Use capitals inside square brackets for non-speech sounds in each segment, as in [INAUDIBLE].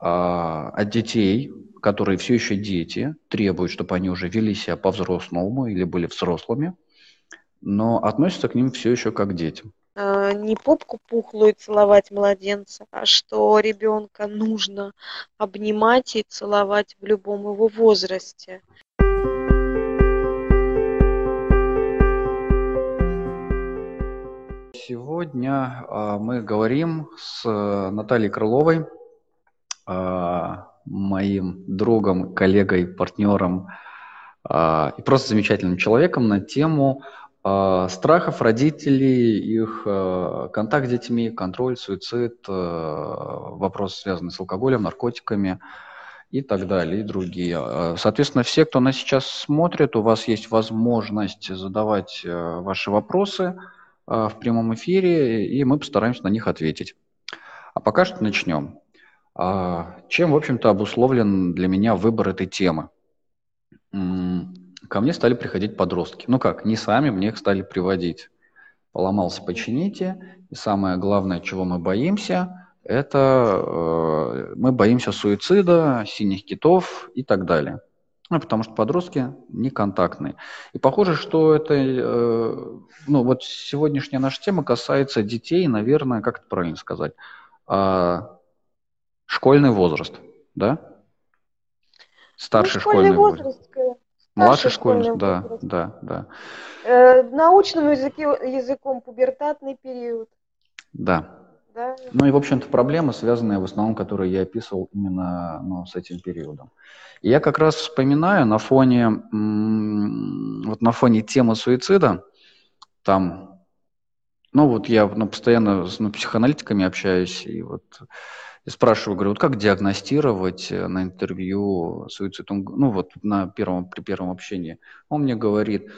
а, от детей, которые все еще дети, требуют, чтобы они уже вели себя по-взрослому или были взрослыми, но относятся к ним все еще как к детям. А, не попку пухлую целовать младенца, а что ребенка нужно обнимать и целовать в любом его возрасте. Сегодня а, мы говорим с Натальей Крыловой, моим другом, коллегой, партнером а, и просто замечательным человеком на тему страхов родителей, их контакт с детьми, контроль, суицид, вопросы, связанные с алкоголем, наркотиками и так далее, и другие. Соответственно, все, кто нас сейчас смотрит, у вас есть возможность задавать ваши вопросы – а, в прямом эфире, и мы постараемся на них ответить. А пока что начнем. А, чем, в общем-то, обусловлен для меня выбор этой темы? Ко мне стали приходить подростки. Ну как, не сами, мне их стали приводить. Поломался, почините. И самое главное, чего мы боимся, это э, мы боимся суицида, синих китов и так далее. Ну, потому что подростки не контактные. И похоже, что это, э, ну, вот сегодняшняя наша тема касается детей, наверное, как это правильно сказать, э, школьный возраст, да? Старший ну, школьный, школьный возраст. возраст. Младший школьный, школьный да, возраст. да, да. Э, научным языке, языком пубертатный период. Да. да. Ну и, в общем-то, проблемы, связанные в основном, которые я описывал именно ну, с этим периодом. И я как раз вспоминаю на фоне, вот на фоне темы суицида, там, ну вот я ну, постоянно с ну, психоаналитиками общаюсь, и вот я спрашиваю, говорю, вот как диагностировать э, на интервью суицид? Он, ну вот на первом, при первом общении. Он мне говорит,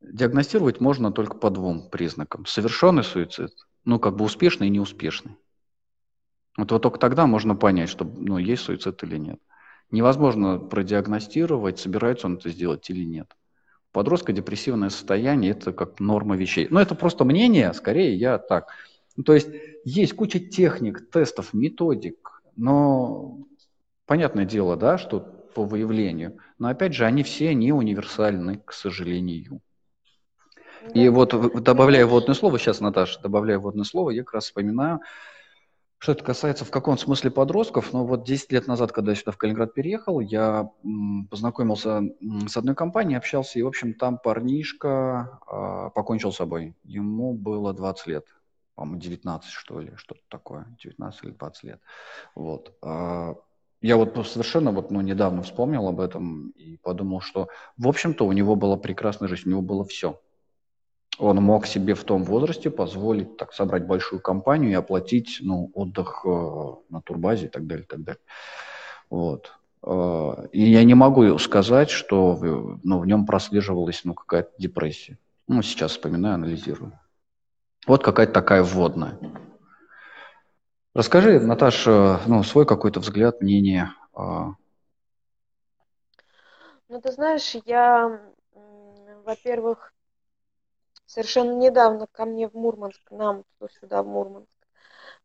диагностировать можно только по двум признакам. Совершенный суицид, ну как бы успешный и неуспешный. Вот, вот только тогда можно понять, что ну, есть суицид или нет невозможно продиагностировать, собирается он это сделать или нет. Подростка депрессивное состояние – это как норма вещей. Но это просто мнение, скорее я так. Ну, то есть есть куча техник, тестов, методик, но понятное дело, да, что по выявлению. Но опять же, они все не универсальны, к сожалению. И вот добавляя вводное слово, сейчас, Наташа, добавляя вводное слово, я как раз вспоминаю, что это касается в каком смысле подростков, ну вот 10 лет назад, когда я сюда в Калининград переехал, я познакомился с одной компанией, общался, и, в общем, там парнишка э, покончил с собой. Ему было 20 лет, по-моему, 19, что ли, что-то такое, 19 или 20 лет. Вот. А, я вот совершенно вот, ну, недавно вспомнил об этом и подумал, что, в общем-то, у него была прекрасная жизнь, у него было все он мог себе в том возрасте позволить так собрать большую компанию и оплатить ну, отдых э, на турбазе и так далее, и так далее. Вот. Э, и я не могу сказать, что ну, в нем прослеживалась ну, какая-то депрессия. Ну, сейчас вспоминаю, анализирую. Вот какая-то такая вводная. Расскажи, Наташа, ну, свой какой-то взгляд, мнение. Ну, ты знаешь, я, во-первых, Совершенно недавно ко мне в Мурманск, нам сюда в Мурманск,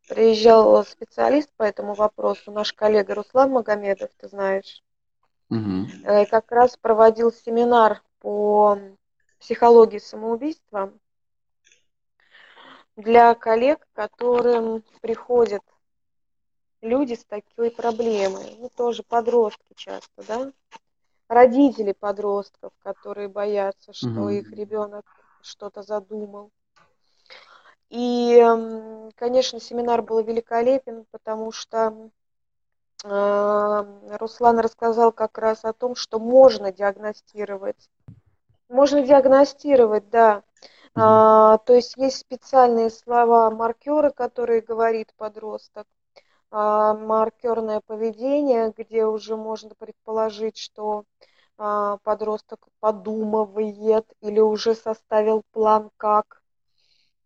приезжал специалист по этому вопросу, наш коллега Руслан Магомедов, ты знаешь. Угу. Как раз проводил семинар по психологии самоубийства для коллег, которым приходят люди с такой проблемой, ну тоже подростки часто, да, родители подростков, которые боятся, что угу. их ребенок что-то задумал. И, конечно, семинар был великолепен, потому что э, Руслан рассказал как раз о том, что можно диагностировать. Можно диагностировать, да. А, то есть есть специальные слова маркеры, которые говорит подросток, а, маркерное поведение, где уже можно предположить, что а, подросток подумывает или уже составил план как,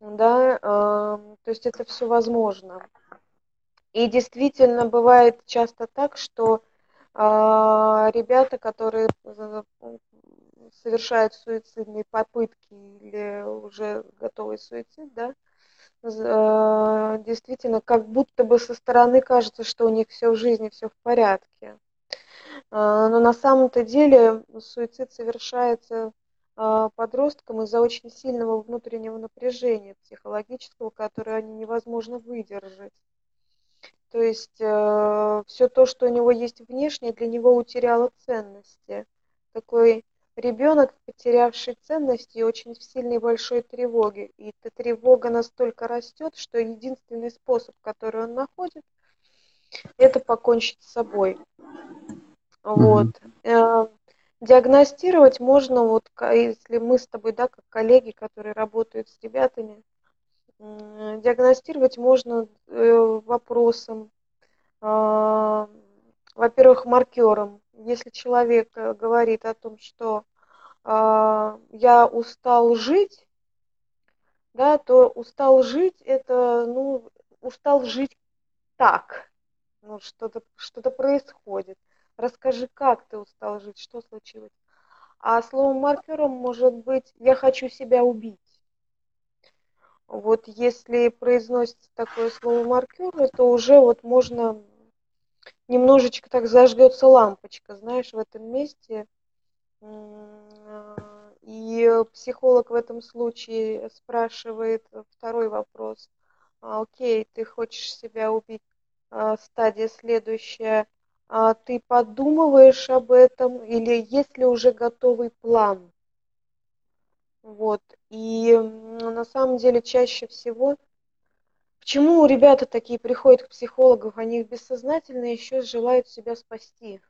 да, а, то есть это все возможно. И действительно бывает часто так, что а, ребята, которые совершают суицидные попытки или уже готовый суицид, да, э, действительно, как будто бы со стороны кажется, что у них все в жизни, все в порядке. А, но на самом-то деле суицид совершается а, подросткам из-за очень сильного внутреннего напряжения психологического, которое они невозможно выдержать. То есть э, все то, что у него есть внешне, для него утеряло ценности. Такой ребенок, потерявший ценности, очень в сильной большой тревоге. И эта тревога настолько растет, что единственный способ, который он находит, это покончить с собой. Вот. Mm-hmm. Диагностировать можно, вот если мы с тобой, да, как коллеги, которые работают с ребятами, диагностировать можно э, вопросом, а, во-первых, маркером. Если человек э, говорит о том, что а, я устал жить, да, то устал жить это, ну, устал жить так, ну, что-то что происходит. Расскажи, как ты устал жить, что случилось. А словом маркером может быть «я хочу себя убить». Вот если произносится такое слово маркер, то уже вот можно немножечко так зажгется лампочка, знаешь, в этом месте. И психолог в этом случае спрашивает второй вопрос. «А, окей, ты хочешь себя убить, а, стадия следующая. А ты подумываешь об этом или есть ли уже готовый план? Вот. И на самом деле чаще всего, почему ребята такие приходят к психологам, они бессознательно еще желают себя спасти.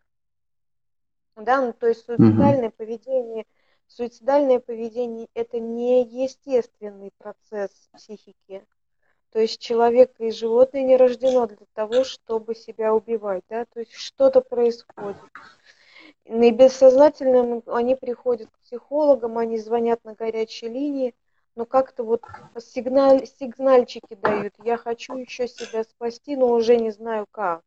Да, ну, то есть суицидальное mm-hmm. поведение, суицидальное поведение это не естественный процесс психики. То есть человек и животное не рождено для того, чтобы себя убивать, да, то есть что-то происходит. И бессознательно они приходят к психологам, они звонят на горячей линии, но как-то вот сигнал, сигнальчики дают. Я хочу еще себя спасти, но уже не знаю как.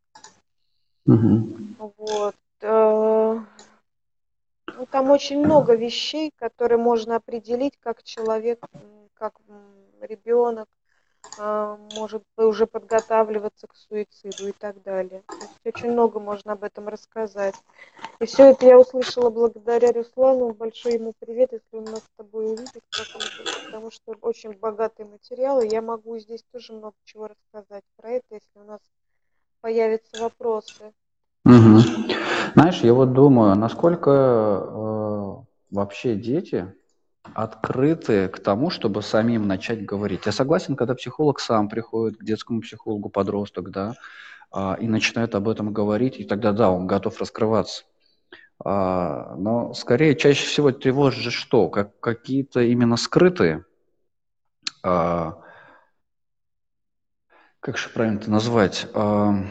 Угу. Вот. Э, ну, там очень много вещей, которые можно определить, как человек, как ребенок может уже подготавливаться к суициду и так далее. То есть очень много можно об этом рассказать. И все это я услышала благодаря Руслану. Большой ему привет, если он нас с тобой увидит, потому что очень богатый материал, и я могу здесь тоже много чего рассказать про это, если у нас появятся вопросы. Угу. Знаешь, я вот думаю, насколько э, вообще дети открыты к тому, чтобы самим начать говорить. Я согласен, когда психолог сам приходит к детскому психологу, подросток, да, а, и начинает об этом говорить, и тогда, да, он готов раскрываться. А, но скорее чаще всего тревожит же что? Как, какие-то именно скрытые, а, как же правильно это назвать, ну,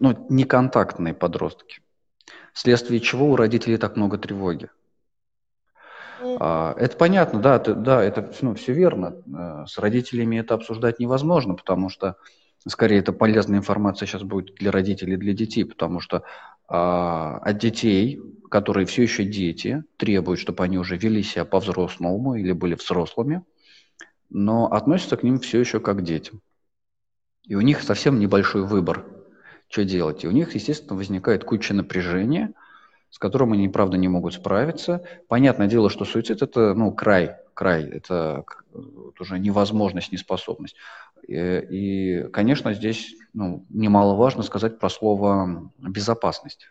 неконтактные подростки, вследствие чего у родителей так много тревоги. А, это понятно, да, ты, да, это ну, все верно. Э, с родителями это обсуждать невозможно, потому что, скорее, это полезная информация сейчас будет для родителей, для детей, потому что а, от детей, которые все еще дети, требуют, чтобы они уже вели себя по-взрослому или были взрослыми, но относятся к ним все еще как детям. И у них совсем небольшой выбор, что делать. И у них, естественно, возникает куча напряжения – с которым они, правда, не могут справиться. Понятное дело, что суицид – это ну, край, край, это уже невозможность, неспособность. И, и конечно, здесь ну, немаловажно сказать про слово «безопасность»,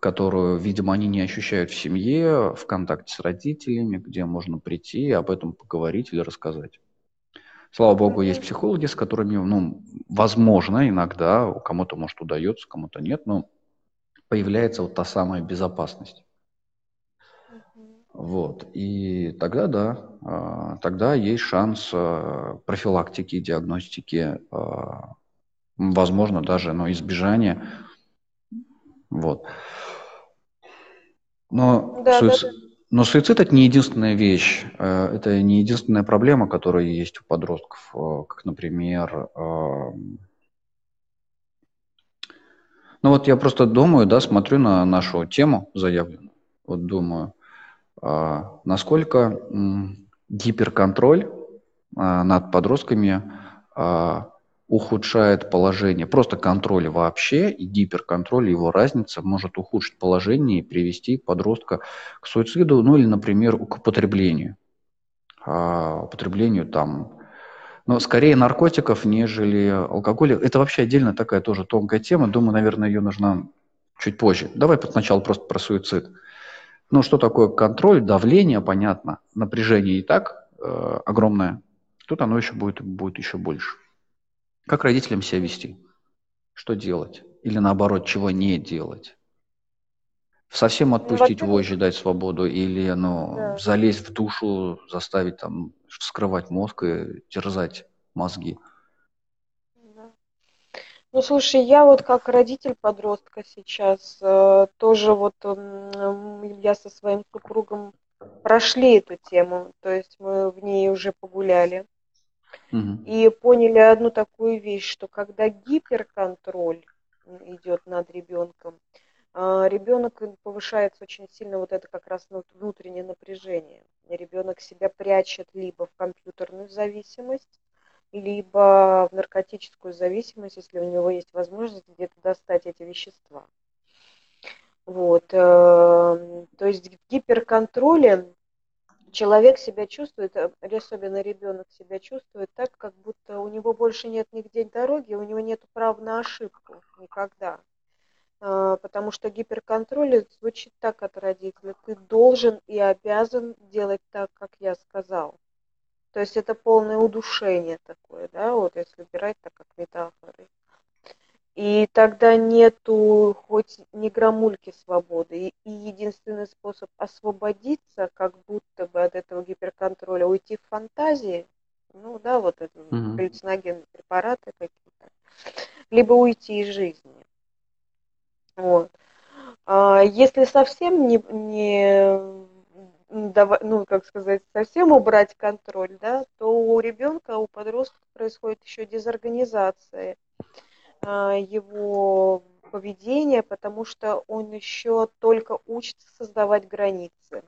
которую, видимо, они не ощущают в семье, в контакте с родителями, где можно прийти и об этом поговорить или рассказать. Слава богу, есть психологи, с которыми, ну, возможно, иногда, кому-то, может, удается, кому-то нет, но появляется вот та самая безопасность. Вот. И тогда да, а, тогда есть шанс а, профилактики, диагностики, а, возможно, даже но избежания. Вот. Но, да, суицид, да, да. но суицид это не единственная вещь, это не единственная проблема, которая есть у подростков, как, например, ну вот я просто думаю, да, смотрю на нашу тему заявленную, вот думаю, а, насколько гиперконтроль над подростками ухудшает положение. Просто контроль вообще и гиперконтроль, его разница может ухудшить положение и привести подростка к суициду, ну или, например, к употреблению. А, употреблению там, но скорее наркотиков, нежели алкоголя. Это вообще отдельно такая тоже тонкая тема. Думаю, наверное, ее нужно чуть позже. Давай сначала просто про суицид. Ну, что такое контроль, давление, понятно, напряжение и так э, огромное. Тут оно еще будет, будет еще больше. Как родителям себя вести? Что делать? Или наоборот, чего не делать? Совсем отпустить ну, вожжи, дать свободу, или ну, да. залезть в душу, заставить там вскрывать мозг и терзать мозги. Ну, слушай, я вот как родитель подростка сейчас э, тоже вот э, я со своим супругом прошли эту тему, то есть мы в ней уже погуляли. И поняли одну такую вещь, что когда гиперконтроль идет над ребенком, а, ребенок повышается очень сильно вот это как раз внутреннее напряжение. Ребенок себя прячет либо в компьютерную зависимость, либо в наркотическую зависимость, если у него есть возможность где-то достать эти вещества. Вот. Э, то есть в гиперконтроле человек себя чувствует, э, особенно ребенок себя чувствует так, как будто у него больше нет нигде дороги, у него нет права на ошибку никогда. А, потому что гиперконтроль звучит так от родителя. Ты должен и обязан делать так, как я сказал. То есть это полное удушение такое, да, вот если брать так как метафоры. И тогда нету хоть ни грамульки свободы. И, и единственный способ освободиться, как будто бы от этого гиперконтроля, уйти в фантазии, ну да, вот это mm-hmm. галлюциногенные препараты какие-то, либо уйти из жизни. Вот. А если совсем не, не ну, как сказать, совсем убрать контроль, да, то у ребенка, у подростка происходит еще дезорганизация а, его поведения, потому что он еще только учится создавать границы.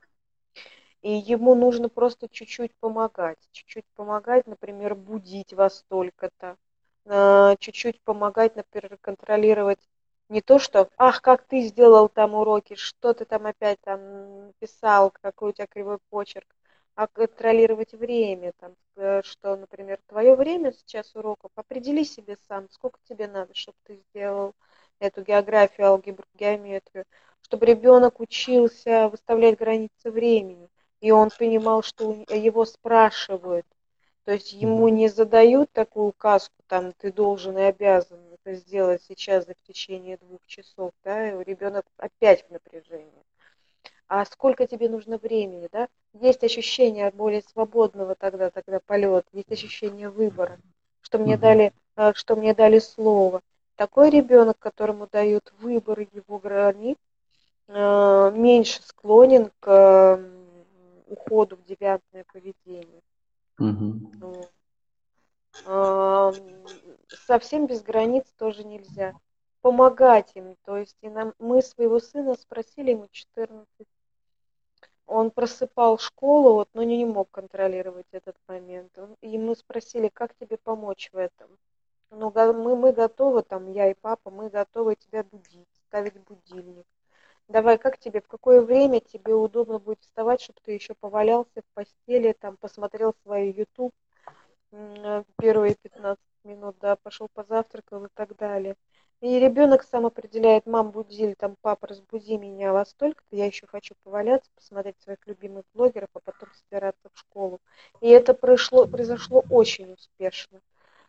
И ему нужно просто чуть-чуть помогать. Чуть-чуть помогать, например, будить вас столько-то. А, чуть-чуть помогать, например, контролировать не то, что, ах, как ты сделал там уроки, что ты там опять там писал, какой у тебя кривой почерк а контролировать время, там, э, что, например, твое время сейчас уроков, определи себе сам, сколько тебе надо, чтобы ты сделал эту географию, алгебру, геометрию, чтобы ребенок учился выставлять границы времени, и он понимал, что его спрашивают, то есть ему не задают такую указку, там, ты должен и обязан это сделать сейчас в течение двух часов, да, и ребенок опять в напряжении а сколько тебе нужно времени, да? Есть ощущение более свободного тогда, тогда полет, есть ощущение выбора, что мне дали, э, что мне дали слово. Такой ребенок, которому дают выбор его границ, э, меньше склонен к уходу в девиантное поведение. Угу. Совсем без границ тоже нельзя. Помогать им. То есть и нам, мы своего сына спросили, ему 14 он просыпал школу, вот, но не, мог контролировать этот момент. И мы спросили, как тебе помочь в этом? Ну, мы, мы готовы, там, я и папа, мы готовы тебя будить, ставить будильник. Давай, как тебе, в какое время тебе удобно будет вставать, чтобы ты еще повалялся в постели, там, посмотрел свой YouTube первые 15 минут, да, пошел позавтракал и так далее. И ребенок сам определяет, мам, будили, там, папа, разбуди меня во столько-то, я еще хочу поваляться, посмотреть своих любимых блогеров, а потом собираться в школу. И это произошло, произошло очень успешно.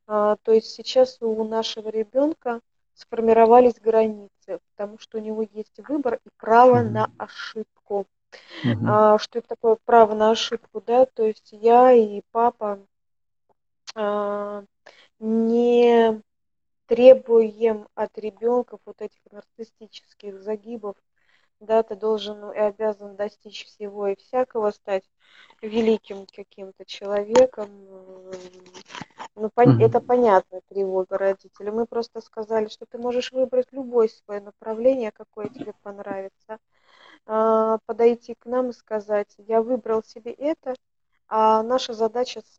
А, то есть сейчас у нашего ребенка сформировались границы, потому что у него есть выбор и право mm-hmm. на ошибку. Mm-hmm. А, что это такое право на ошибку, да? То есть я и папа а, не требуем от ребенка вот этих нарциссических загибов, да, ты должен и обязан достичь всего и всякого, стать великим каким-то человеком. Ну, пон- mm-hmm. это понятно, тревога родителей. Мы просто сказали, что ты можешь выбрать любое свое направление, какое тебе понравится, а, подойти к нам и сказать, я выбрал себе это, А наша задача с,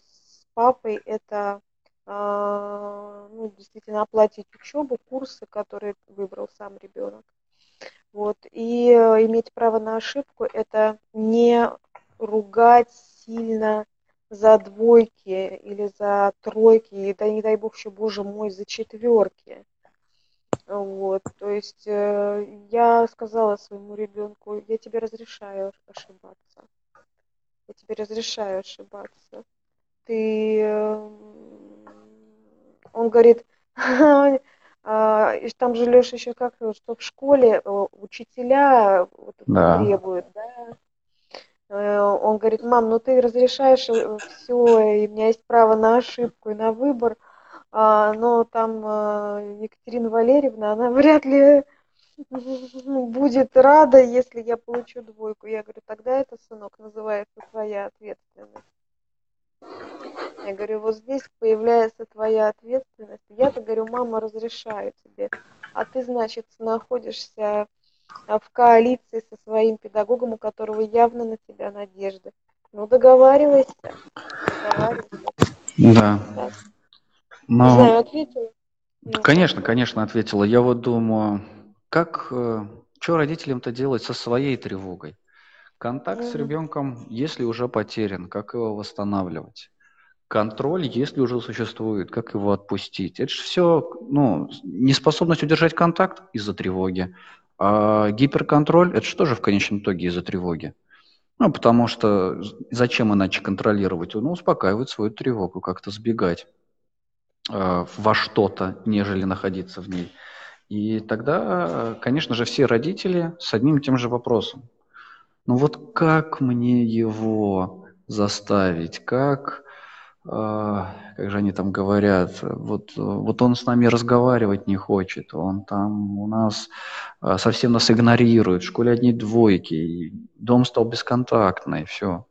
с папой это а, ну, действительно оплатить учебу, курсы, которые выбрал сам ребенок. Вот. И э, иметь право на ошибку – это не ругать сильно за двойки или за тройки, и да не дай бог еще, боже мой, за четверки. Вот, то есть э, я сказала своему ребенку, я тебе разрешаю ошибаться. Я тебе разрешаю ошибаться. Ты... Э, он говорит, [LAUGHS] а, там же, Леша, еще как, что в школе э, учителя вот да. требуют, да? Э, он говорит, мам, ну ты разрешаешь все, и у меня есть право на ошибку и на выбор, а, но там Екатерина Валерьевна, она [LAUGHS] вряд ли будет рада, если я получу двойку. Я говорю, тогда это, сынок, называется твоя ответственность. Я говорю, вот здесь появляется твоя ответственность. Я-то говорю, мама разрешаю тебе, а ты, значит, находишься в коалиции со своим педагогом, у которого явно на тебя надежда. Ну, договаривайся. Договаривайся. Да. Но... Не знаю, ответила? Конечно, конечно, ответила. Я вот думаю, как, э, что родителям-то делать со своей тревогой? Контакт mm-hmm. с ребенком, если уже потерян, как его восстанавливать? Контроль, если уже существует, как его отпустить? Это же все, ну, неспособность удержать контакт из-за тревоги, а гиперконтроль, это что же в конечном итоге из-за тревоги? Ну, потому что зачем иначе контролировать? Ну, успокаивать свою тревогу, как-то сбегать э, во что-то, нежели находиться в ней. И тогда, конечно же, все родители с одним и тем же вопросом. Ну вот как мне его заставить? Как, как же они там говорят, вот, вот он с нами разговаривать не хочет, он там у нас э, совсем нас игнорирует, в школе одни двойки, дом стал бесконтактный, все.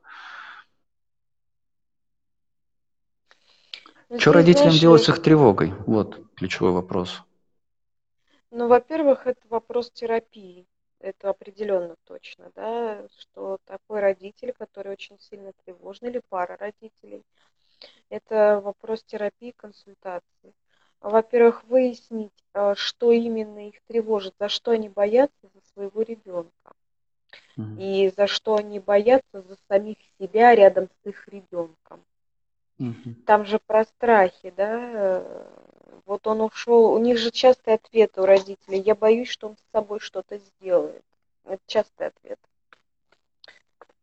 Что родителям знаешь, делать с их тревогой? Вот ключевой вопрос. Ну, во-первых, это вопрос терапии. Это определенно точно, да, что такой родитель, который очень сильно тревожный, или пара родителей, это вопрос терапии, консультации. Во-первых, выяснить, а, что именно их тревожит, за что они боятся за своего ребенка. Mm-hmm. И за что они боятся за самих себя рядом с их ребенком. Mm-hmm. Там же про страхи, да, вот он ушел, у них же частый ответ у родителей, я боюсь, что он с собой что-то сделает. Это частый ответ.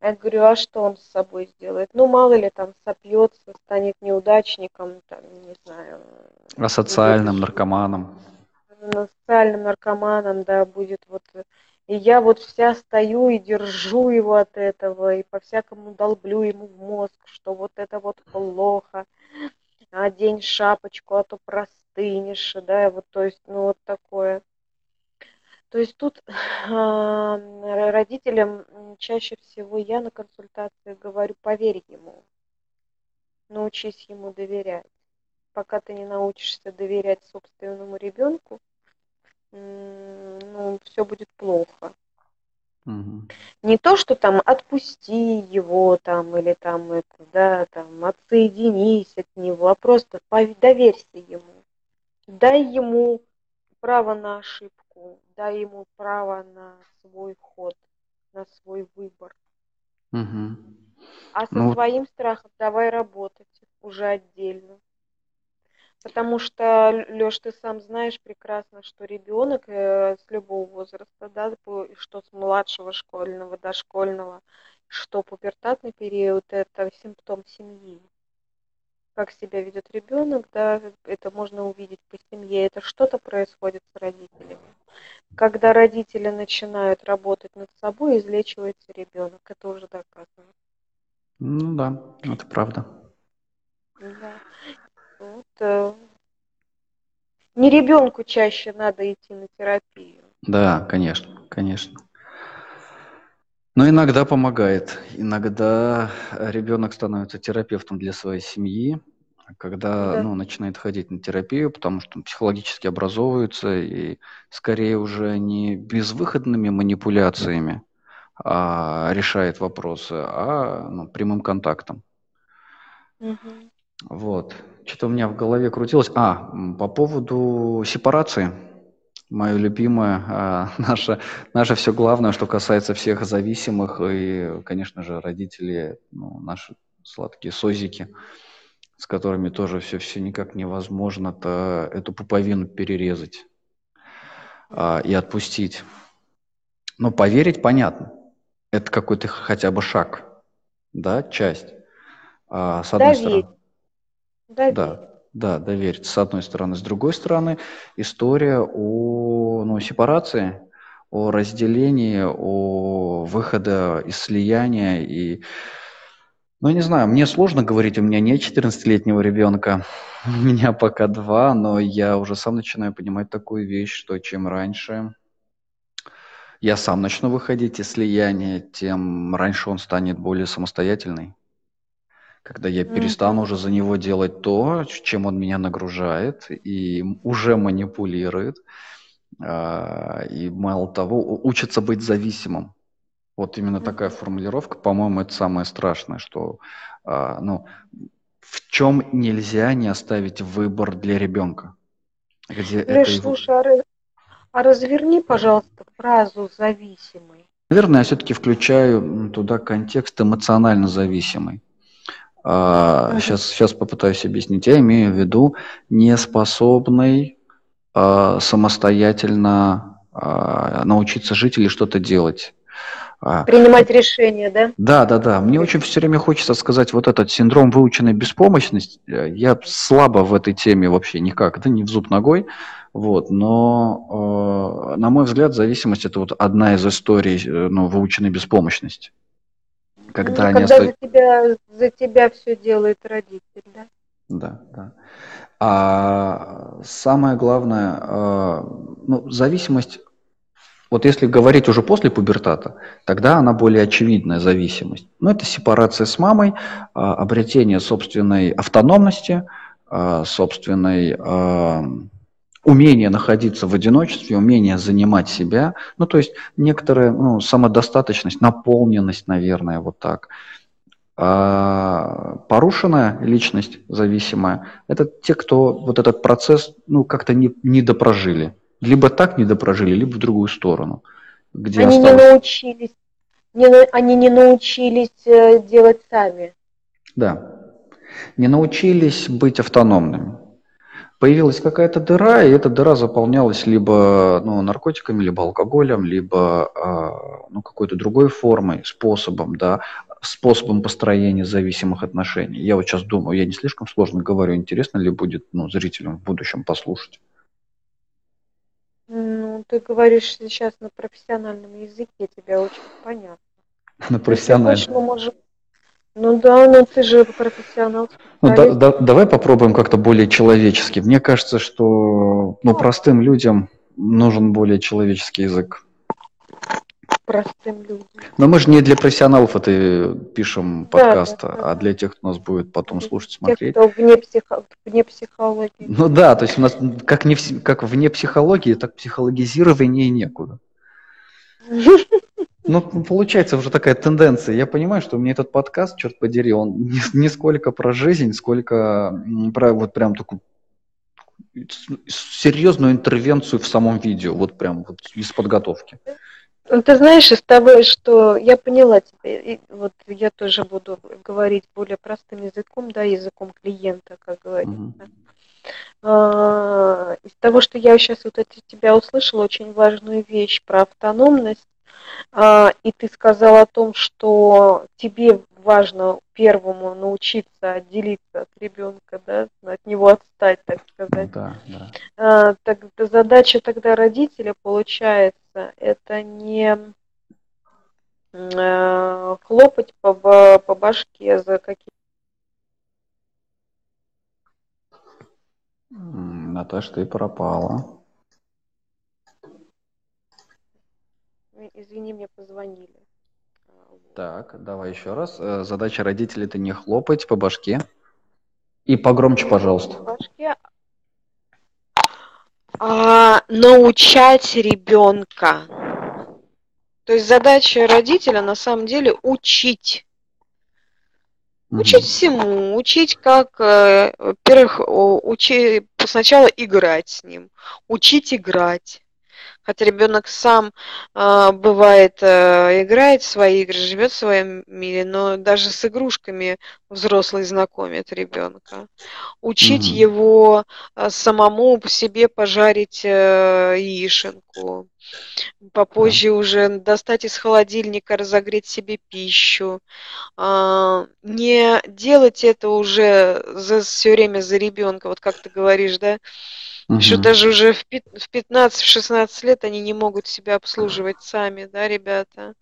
Я говорю, а что он с собой сделает? Ну, мало ли, там, сопьется, станет неудачником, там, не знаю. А социальным будет, наркоманом. Социальным наркоманом, да, будет вот... И я вот вся стою и держу его от этого, и по-всякому долблю ему в мозг, что вот это вот плохо, одень шапочку, а то простынешь, да, вот, то есть, ну, вот такое. То есть тут [SIGHS] э, родителям чаще всего я на консультации говорю, поверь ему, научись ему доверять. Пока ты не научишься доверять собственному ребенку, ну, все будет плохо. Угу. Не то, что там отпусти его там или там это, да, там отсоединись от него, а просто доверься ему. Дай ему право на ошибку, дай ему право на свой ход, на свой выбор. Угу. А со ну... своим страхом давай работать уже отдельно. Потому что, Леш, ты сам знаешь прекрасно, что ребенок э, с любого возраста, да, что с младшего школьного, дошкольного, что пубертатный период, это симптом семьи. Как себя ведет ребенок, да, это можно увидеть по семье, это что-то происходит с родителями. Когда родители начинают работать над собой, излечивается ребенок, это уже доказано. Ну да, это правда. Да. Вот, э, не ребенку чаще надо идти на терапию. Да, конечно, конечно. Но иногда помогает. Иногда ребенок становится терапевтом для своей семьи, когда да. ну, начинает ходить на терапию, потому что он психологически образовывается и скорее уже не безвыходными манипуляциями, а, решает вопросы, а ну, прямым контактом. Угу. Вот. Что-то у меня в голове крутилось. А, по поводу сепарации. Мое любимое, а, [LAUGHS] наше, наше все главное, что касается всех зависимых и, конечно же, родители, ну, наши сладкие созики, с которыми тоже все, все никак невозможно-то эту пуповину перерезать а, и отпустить. Но поверить понятно. Это какой-то хотя бы шаг, да, часть. А, с одной Доверь. стороны. Доверь. Да, да, доверить, с одной стороны. С другой стороны, история о ну, сепарации, о разделении, о выходе из слияния. И, ну, не знаю, мне сложно говорить, у меня нет 14-летнего ребенка, [LAUGHS] у меня пока два, но я уже сам начинаю понимать такую вещь, что чем раньше я сам начну выходить из слияния, тем раньше он станет более самостоятельный когда я перестану уже за него делать то, чем он меня нагружает и уже манипулирует, а, и мало того, учится быть зависимым. Вот именно такая формулировка, по-моему, это самое страшное, что а, ну, в чем нельзя не оставить выбор для ребенка. Где Леш, это слушай, его... а разверни, пожалуйста, фразу «зависимый». Наверное, я все-таки включаю туда контекст эмоционально зависимый. А, сейчас, сейчас попытаюсь объяснить. Я имею в виду неспособный а, самостоятельно а, научиться жить или что-то делать. А, Принимать решения, да? Да, да, да. Мне очень все время хочется сказать, вот этот синдром выученной беспомощности, э, я слабо в этой теме вообще никак, да, не в зуб ногой, вот, но, э, на мой взгляд, зависимость – это вот одна из историй э, ну, выученной беспомощности. Когда, ну, они когда оста... за, тебя, за тебя все делает родитель, да? Да, да. А самое главное, а, ну, зависимость, вот если говорить уже после пубертата, тогда она более очевидная зависимость. Ну, это сепарация с мамой, а, обретение собственной автономности, а, собственной умение находиться в одиночестве, умение занимать себя, ну, то есть некоторая ну, самодостаточность, наполненность, наверное, вот так. А порушенная личность зависимая – это те, кто вот этот процесс ну, как-то не, не допрожили. Либо так не допрожили, либо в другую сторону. Где они осталось... не научились, не, они не научились э, делать сами. Да, не научились быть автономными появилась какая-то дыра, и эта дыра заполнялась либо ну, наркотиками, либо алкоголем, либо а, ну, какой-то другой формой, способом, да, способом построения зависимых отношений. Я вот сейчас думаю, я не слишком сложно говорю, интересно ли будет ну, зрителям в будущем послушать. Ну, ты говоришь сейчас на профессиональном языке, тебя очень понятно. [LAUGHS] На профессиональном. Мы можем ну да, но ты же профессионал. Ну, да, да, давай попробуем как-то более человечески. Мне кажется, что ну, простым людям нужен более человеческий язык. Простым людям. Но мы же не для профессионалов это пишем подкаст, да, да, а для тех, кто нас будет потом слушать, смотреть. Тех, кто вне, психо... вне психологии. Ну да, то есть у нас как, не, как вне психологии, так психологизирование некуда. Ну, получается уже такая тенденция. Я понимаю, что мне этот подкаст, черт подери, он не, не сколько про жизнь, сколько про вот прям такую серьезную интервенцию в самом видео, вот прям вот из подготовки. Ну, ты знаешь, из того, что я поняла тебя, и вот я тоже буду говорить более простым языком, да, языком клиента, как говорится. Угу. Из того, что я сейчас вот от тебя услышала, очень важную вещь про автономность, а, и ты сказал о том, что тебе важно первому научиться отделиться от ребенка, да, от него отстать, так сказать. Да, да. А, так, задача тогда родителя получается, это не хлопать по, по башке за какие Наташ, ты пропала. извини, мне позвонили. А, так, давай еще раз. Э, задача родителей – это не хлопать по башке. И погромче, пожалуйста. По башке. А, научать ребенка. То есть задача родителя на самом деле учить. Учить всему, учить как, э, во-первых, учить сначала играть с ним, учить играть, Хотя ребенок сам э, бывает э, играет в свои игры, живет в своем мире, но даже с игрушками взрослый знакомит ребенка. Учить mm-hmm. его э, самому по себе пожарить э, яишенку, попозже yeah. уже достать из холодильника, разогреть себе пищу. Э, не делать это уже за, все время за ребенка, вот как ты говоришь, да, Угу. Еще даже уже в 15-16 лет они не могут себя обслуживать сами, да, ребята.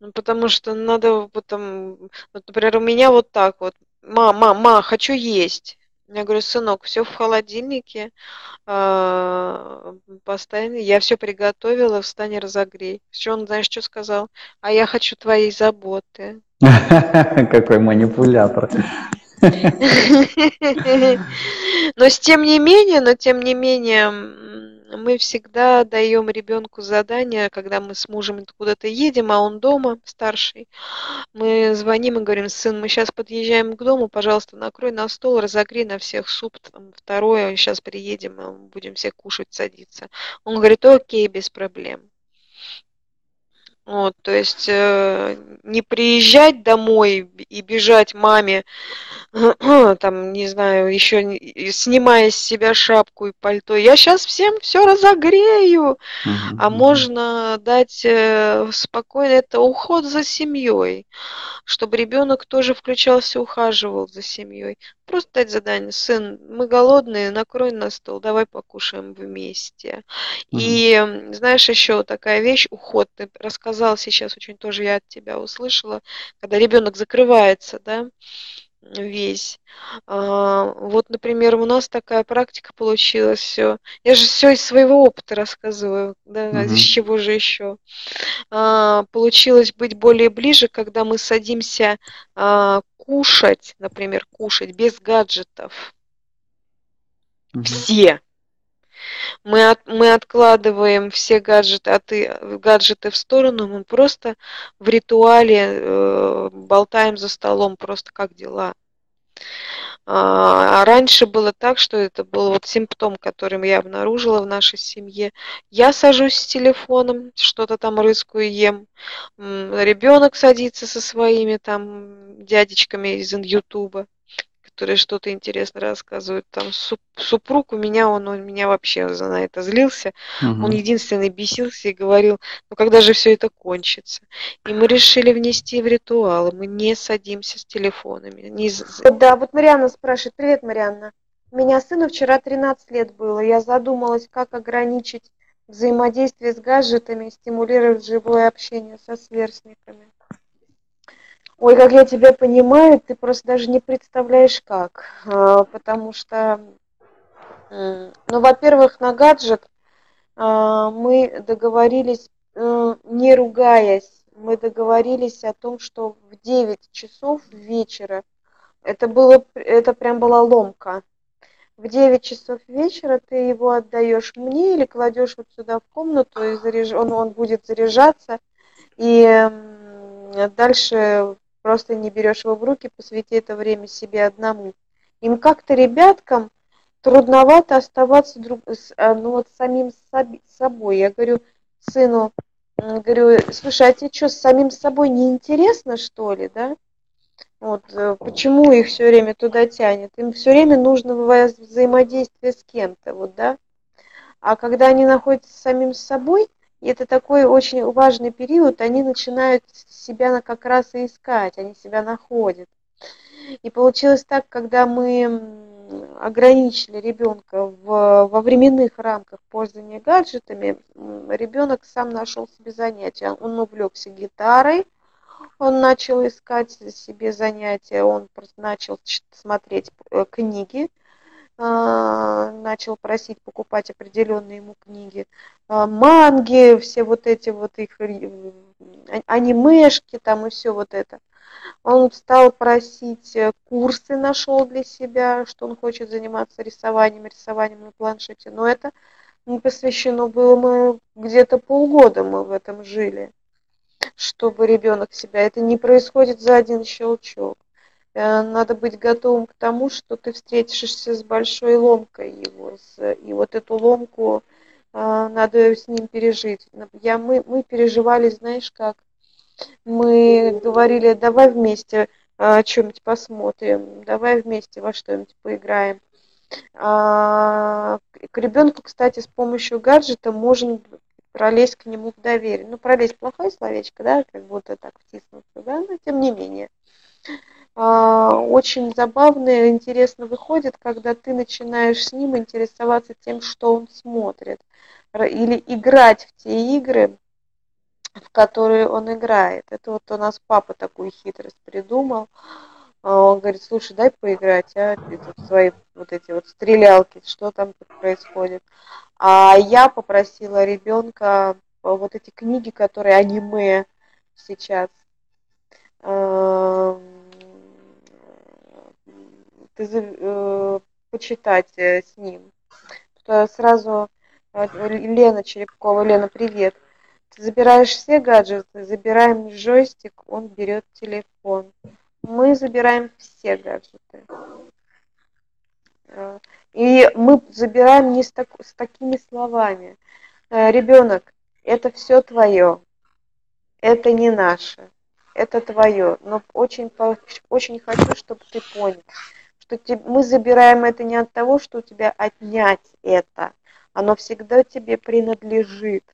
Ну, потому что надо потом, вот, например, у меня вот так вот, мама, мама, хочу есть. Я говорю, сынок, все в холодильнике, э, постоянно, я все приготовила, встань и разогрей. Все, он, знаешь, что сказал? А я хочу твоей заботы. [LAUGHS] Какой манипулятор. [LAUGHS] Но с тем не менее, но тем не менее, мы всегда даем ребенку задание, когда мы с мужем куда-то едем, а он дома, старший. Мы звоним и говорим, сын, мы сейчас подъезжаем к дому, пожалуйста, накрой на стол, разогрей на всех суп, там, второе, сейчас приедем, будем все кушать, садиться. Он говорит, окей, без проблем. Вот, то есть э, не приезжать домой и бежать маме, [CLEARS THROAT] там, не знаю, еще снимая с себя шапку и пальто. Я сейчас всем все разогрею. Uh-huh. А можно дать э, спокойно, это уход за семьей, чтобы ребенок тоже включался, ухаживал за семьей. Просто дать задание, сын, мы голодные, накрой на стол, давай покушаем вместе. Угу. И знаешь, еще такая вещь, уход, ты рассказал сейчас, очень тоже я от тебя услышала, когда ребенок закрывается, да, весь. А, вот, например, у нас такая практика получилась. Все. Я же все из своего опыта рассказываю, да, угу. из чего же еще. А, получилось быть более ближе, когда мы садимся а, кушать, например, кушать без гаджетов. Угу. Все. Мы, от, мы откладываем все гаджеты, от, гаджеты в сторону, мы просто в ритуале э, болтаем за столом, просто как дела. А, а раньше было так, что это был вот симптом, который я обнаружила в нашей семье. Я сажусь с телефоном, что-то там рыскую, ем. Ребенок садится со своими там дядечками из Ютуба которые что-то интересное рассказывают. Там супруг у меня, он, он меня вообще на это злился. Угу. Он единственный бесился и говорил, ну когда же все это кончится? И мы решили внести в ритуалы. Мы не садимся с телефонами. Не... Да, вот Марианна спрашивает. Привет, Марианна. У меня сыну вчера 13 лет было. Я задумалась, как ограничить взаимодействие с гаджетами, стимулировать живое общение со сверстниками. Ой, как я тебя понимаю, ты просто даже не представляешь как. А, потому что, ну, во-первых, на гаджет а, мы договорились, э, не ругаясь, мы договорились о том, что в 9 часов вечера, это, было, это прям была ломка, в 9 часов вечера ты его отдаешь мне или кладешь вот сюда в комнату, и заряж... он, он будет заряжаться, и дальше просто не берешь его в руки, посвяти это время себе одному. Им как-то ребяткам трудновато оставаться друг, а, ну, вот самим собой. Я говорю сыну, говорю, слушай, а тебе что, с самим собой не интересно, что ли, да? Вот, э, почему их все время туда тянет? Им все время нужно взаимодействие с кем-то, вот, да? А когда они находятся самим собой, и это такой очень важный период, они начинают себя как раз и искать, они себя находят. И получилось так, когда мы ограничили ребенка в, во временных рамках пользования гаджетами, ребенок сам нашел себе занятия. Он увлекся гитарой, он начал искать себе занятия, он начал смотреть э, книги, начал просить покупать определенные ему книги, а, манги, все вот эти вот их а, анимешки там и все вот это. Он стал просить э, курсы, нашел для себя, что он хочет заниматься рисованием, рисованием на планшете. Но это не посвящено было мы где-то полгода мы в этом жили, чтобы ребенок себя. Это не происходит за один щелчок. Э, надо быть готовым к тому, что ты встретишься с большой ломкой его, и вот эту ломку э, надо с ним пережить. Я, мы, мы переживали, знаешь как, мы говорили, давай вместе э, что-нибудь посмотрим, давай вместе во что-нибудь поиграем. А, к ребенку, кстати, с помощью гаджета можно пролезть к нему в доверие. Ну, пролезть плохое словечко, да, как будто так втиснуться, да, но тем не менее. А, очень забавно и интересно выходит, когда ты начинаешь с ним интересоваться тем, что он смотрит, или играть в те игры, в которые он играет. Это вот у нас папа такую хитрость придумал. А он говорит, слушай, дай поиграть, а, это свои вот эти вот стрелялки, что там происходит. А я попросила ребенка вот эти книги, которые аниме сейчас. Ты, э, почитать э, с ним. Сразу э, Лена Черепкова, Лена, привет. Ты забираешь все гаджеты, забираем джойстик, он берет телефон. Мы забираем все гаджеты. И мы забираем не с, так, с такими словами. Ребенок, это все твое, это не наше, это твое. Но очень, очень хочу, чтобы ты понял, что мы забираем это не от того, что у тебя отнять это, оно всегда тебе принадлежит.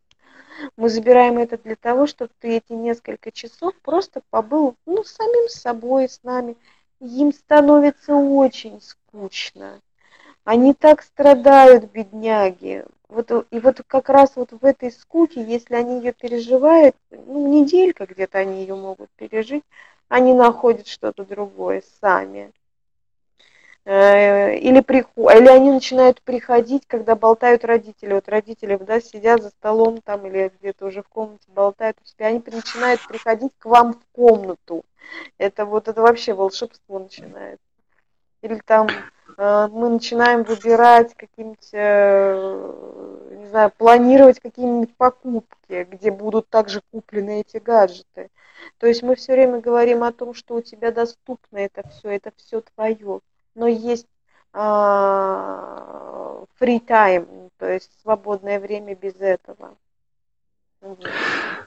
Мы забираем это для того, чтобы ты эти несколько часов просто побыл ну, самим собой, с нами. Им становится очень скучно. Они так страдают, бедняги. Вот, и вот как раз вот в этой скуке, если они ее переживают, ну, неделька где-то они ее могут пережить, они находят что-то другое сами. Э, или, приход... или они начинают приходить, когда болтают родители. Вот родители да, сидят за столом там или где-то уже в комнате болтают себя, они начинают приходить к вам в комнату. Это вот это вообще волшебство начинается. Или там э, мы начинаем выбирать какие-нибудь, э, не знаю, планировать какие-нибудь покупки, где будут также куплены эти гаджеты. То есть мы все время говорим о том, что у тебя доступно это все, это все твое но есть а, free time, то есть свободное время без этого.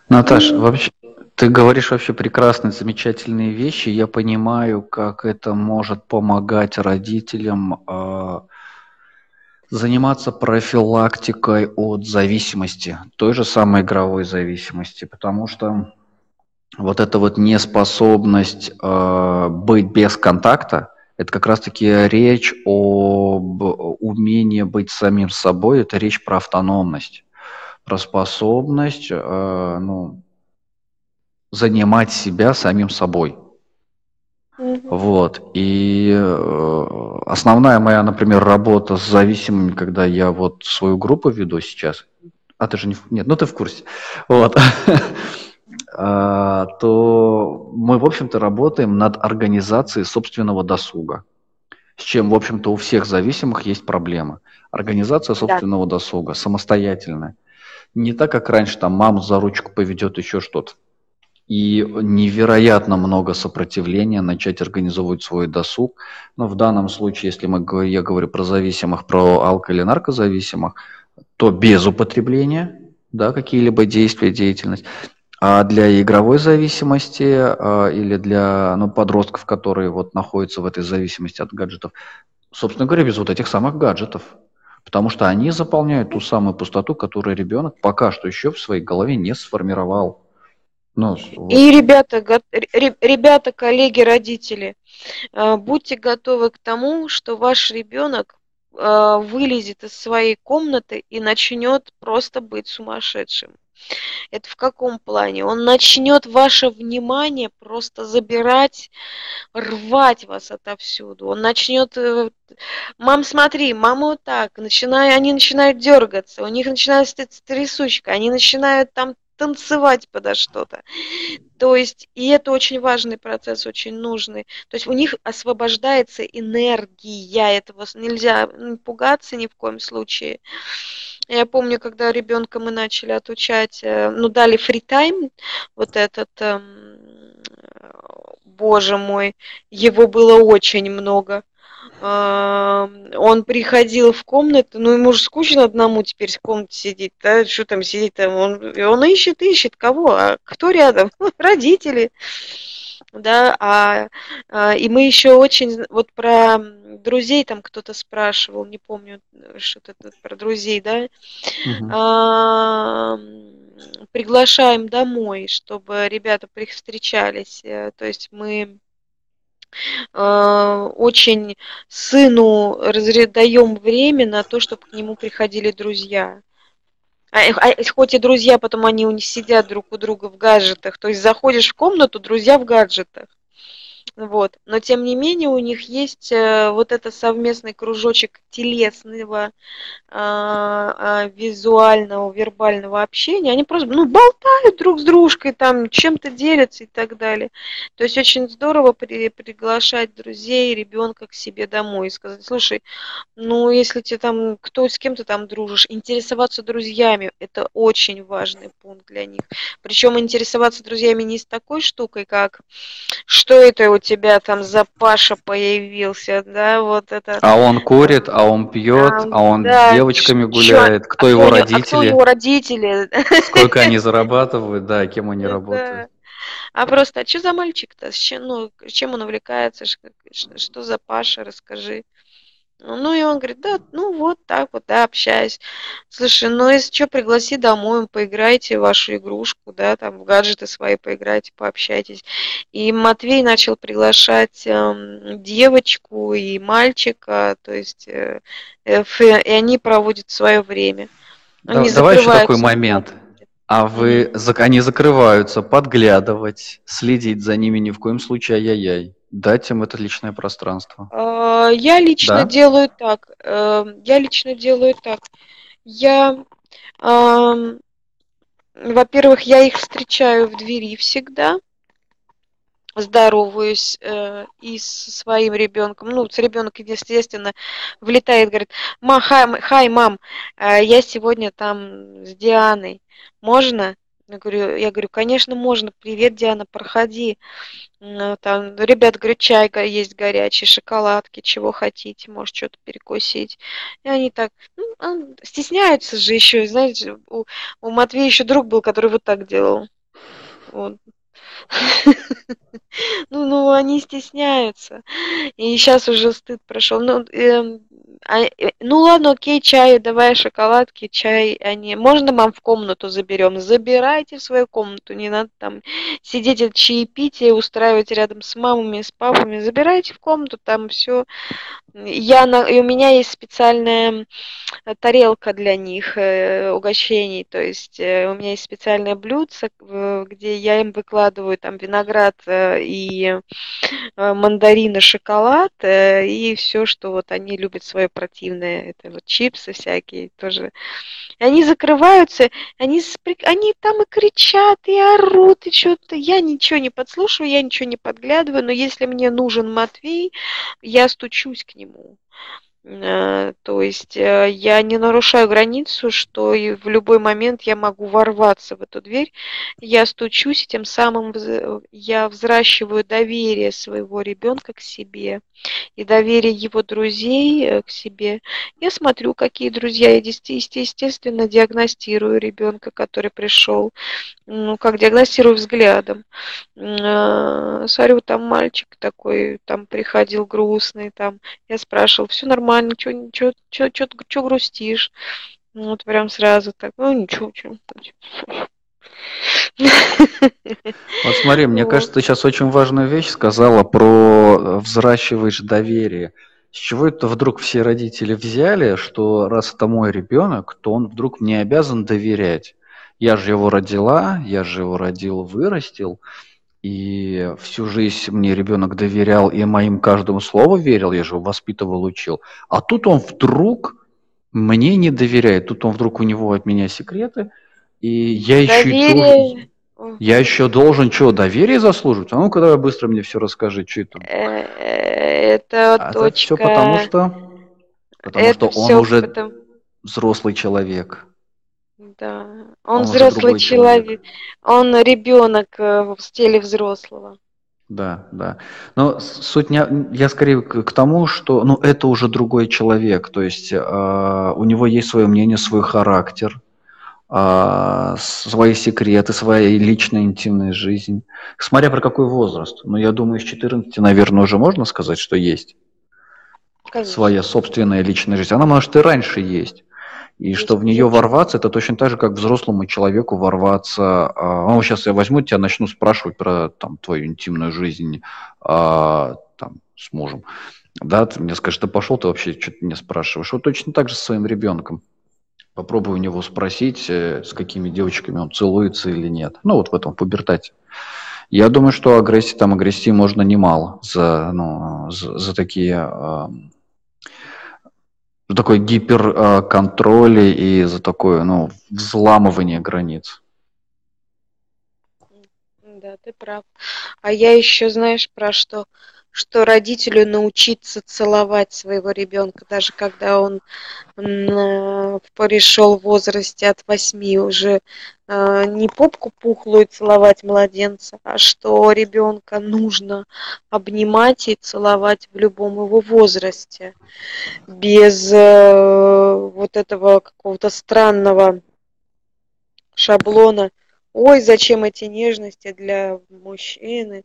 Наташ, вообще, ты говоришь вообще прекрасные, замечательные вещи. Я понимаю, как это может помогать родителям э, заниматься профилактикой от зависимости, той же самой игровой зависимости, потому что вот эта вот неспособность э, быть без контакта, это как раз-таки речь об умении быть самим собой, это речь про автономность, про способность э, ну, занимать себя самим собой. Вот. И э, основная моя, например, работа с зависимыми, когда я вот свою группу веду сейчас, а ты же не... Нет, ну ты в курсе. Вот. [LAUGHS] А, то мы, в общем-то, работаем над организацией собственного досуга, с чем, в общем-то, у всех зависимых есть проблема. Организация собственного да. досуга, самостоятельная. Не так, как раньше, там, мама за ручку поведет еще что-то. И невероятно много сопротивления начать организовывать свой досуг. Но в данном случае, если мы, я говорю про зависимых, про алко- или наркозависимых, то без употребления, да, какие-либо действия, деятельность. А для игровой зависимости а, или для ну, подростков, которые вот находятся в этой зависимости от гаджетов, собственно говоря, без вот этих самых гаджетов. Потому что они заполняют ту самую пустоту, которую ребенок пока что еще в своей голове не сформировал. Ну, вот. И ребята, ребята, коллеги, родители, а, будьте готовы к тому, что ваш ребенок а, вылезет из своей комнаты и начнет просто быть сумасшедшим. Это в каком плане? Он начнет ваше внимание просто забирать, рвать вас отовсюду. Он начнет, э, мам, смотри, мама вот так, начинаю, они начинают дергаться, у них начинается трясучка, они начинают там танцевать подо что-то. То есть, и это очень важный процесс, очень нужный. То есть у них освобождается энергия этого, нельзя пугаться ни в коем случае. Я помню, когда ребенка мы начали отучать, э, ну, дали фритайм, вот этот, эм, боже мой, его было очень много он приходил в комнату, ну ему же скучно одному теперь в комнате сидеть, да, что там сидеть там, он, он ищет, ищет, кого, а кто рядом? [LAUGHS] Родители, да, а, а и мы еще очень, вот про друзей там кто-то спрашивал, не помню, что-то про друзей, да, угу. а, приглашаем домой, чтобы ребята встречались, э, то есть мы Э, очень сыну даем время на то, чтобы к нему приходили друзья. А, а, хоть и друзья, потом они у них сидят друг у друга в гаджетах. То есть заходишь в комнату, друзья в гаджетах. Вот. Но тем не менее у них есть э, вот это совместный кружочек телесного, а, а, визуального, вербального общения. Они просто ну, болтают друг с дружкой, там чем-то делятся и так далее. То есть очень здорово при, приглашать друзей, ребенка к себе домой и сказать, слушай, ну если тебе там, кто с кем то там дружишь, интересоваться друзьями, это очень важный пункт для них. Причем интересоваться друзьями не с такой штукой, как что это у тебя там за Паша появился, да, вот это. А он курит, а он пьет, а, а он да, с девочками гуляет, кто а его кто, родители? А кто его родители? Сколько они [LAUGHS] зарабатывают, да, кем они работают. А просто, а что за мальчик-то? Чем, ну, чем он увлекается? Что за Паша? Расскажи. Ну, и он говорит, да, ну, вот так вот, да, общаюсь. Слушай, ну, если что, пригласи домой, поиграйте в вашу игрушку, да, там, в гаджеты свои поиграйте, пообщайтесь. И Матвей начал приглашать э, девочку и мальчика, то есть, э, э, и они проводят свое время. Они Давай еще такой момент. А вы, они закрываются, подглядывать, следить за ними ни в коем случае, ай-яй-яй. Дать им это личное пространство. А, я лично да? делаю так. Эм, я лично делаю так. Я, во-первых, я их встречаю в двери всегда здороваюсь э, и со своим ребенком. Ну, с ребенком, естественно, влетает, говорит, ма, хай, хай мам, э, я сегодня там с Дианой. Можно? Я говорю, я говорю, конечно, можно. Привет, Диана, проходи. Там, ребят, говорю, чай есть горячий, шоколадки, чего хотите, может, что-то перекусить. И они так, ну, стесняются же еще, знаете, у, у Матвея еще друг был, который вот так делал. Вот. [LAUGHS] Ну, ну, они стесняются. И сейчас уже стыд прошел. Ну, эм, а, э, ну ладно, окей, чай, давай шоколадки, чай, они. Можно мам в комнату заберем? Забирайте в свою комнату, не надо там сидеть от чаепития, устраивать рядом с мамами, с папами. Забирайте в комнату, там все. Я на, и у меня есть специальная тарелка для них э, угощений, то есть э, у меня есть специальное блюдце, где я им выкладываю там виноград э, и э, мандарины, шоколад э, и все, что вот они любят свое противное, это вот чипсы всякие тоже. И они закрываются, они, они там и кричат, и орут, и что-то. Я ничего не подслушиваю, я ничего не подглядываю, но если мне нужен Матвей, я стучусь к нему. Э, то есть э, я не нарушаю границу, что и в любой момент я могу ворваться в эту дверь. Я стучусь, и тем самым я взращиваю доверие своего ребенка к себе и доверие его друзей э, к себе. Я смотрю, какие друзья, я естественно диагностирую ребенка, который пришел, ну, как диагностирую взглядом. Смотрю, там мальчик такой, там приходил грустный, там, я спрашивал, все нормально, нормально, что грустишь? Ну, вот прям сразу так, ну ничего, что. Вот смотри, мне вот. кажется, ты сейчас очень важную вещь сказала про э, взращиваешь доверие. С чего это вдруг все родители взяли, что раз это мой ребенок, то он вдруг мне обязан доверять? Я же его родила, я же его родил, вырастил. И всю жизнь мне ребенок доверял и моим каждому слову верил, я же его воспитывал, учил. А тут он вдруг мне не доверяет, тут он вдруг у него от меня секреты, И я еще и должен, я еще должен что, доверие заслуживать? А ну-ка давай быстро мне все расскажи, что это. Э, это а точка. Это все потому что, потому это что он уже потому... взрослый человек. Да, он, он взрослый человек. человек. Он ребенок э, в стиле взрослого. Да, да. Но суть не, я скорее к, тому, что ну, это уже другой человек. То есть э, у него есть свое мнение, свой характер, э, свои секреты, своя личная интимная жизнь. Смотря про какой возраст. Но я думаю, с 14, наверное, уже можно сказать, что есть. Конечно. Своя собственная личная жизнь. Она, может, и раньше есть. И что в нее ворваться, это точно так же, как взрослому человеку ворваться. А, ну, сейчас я возьму тебя, начну спрашивать про там, твою интимную жизнь а, там, с мужем. Да, ты мне скажешь, ты пошел, ты вообще что-то не спрашиваешь. Вот точно так же с своим ребенком. Попробуй у него спросить, э, с какими девочками он целуется или нет. Ну, вот в этом пубертате. Я думаю, что агрессии, там агрессии можно немало за, ну, за, за такие за такой гиперконтроль и за такое, ну, взламывание границ. Да, ты прав. А я еще, знаешь, про что? Что родителю научиться целовать своего ребенка, даже когда он перешел в возрасте от восьми уже э, не попку пухлую целовать младенца, а что ребенка нужно обнимать и целовать в любом его возрасте, без э, вот этого какого-то странного шаблона. Ой, зачем эти нежности для мужчины,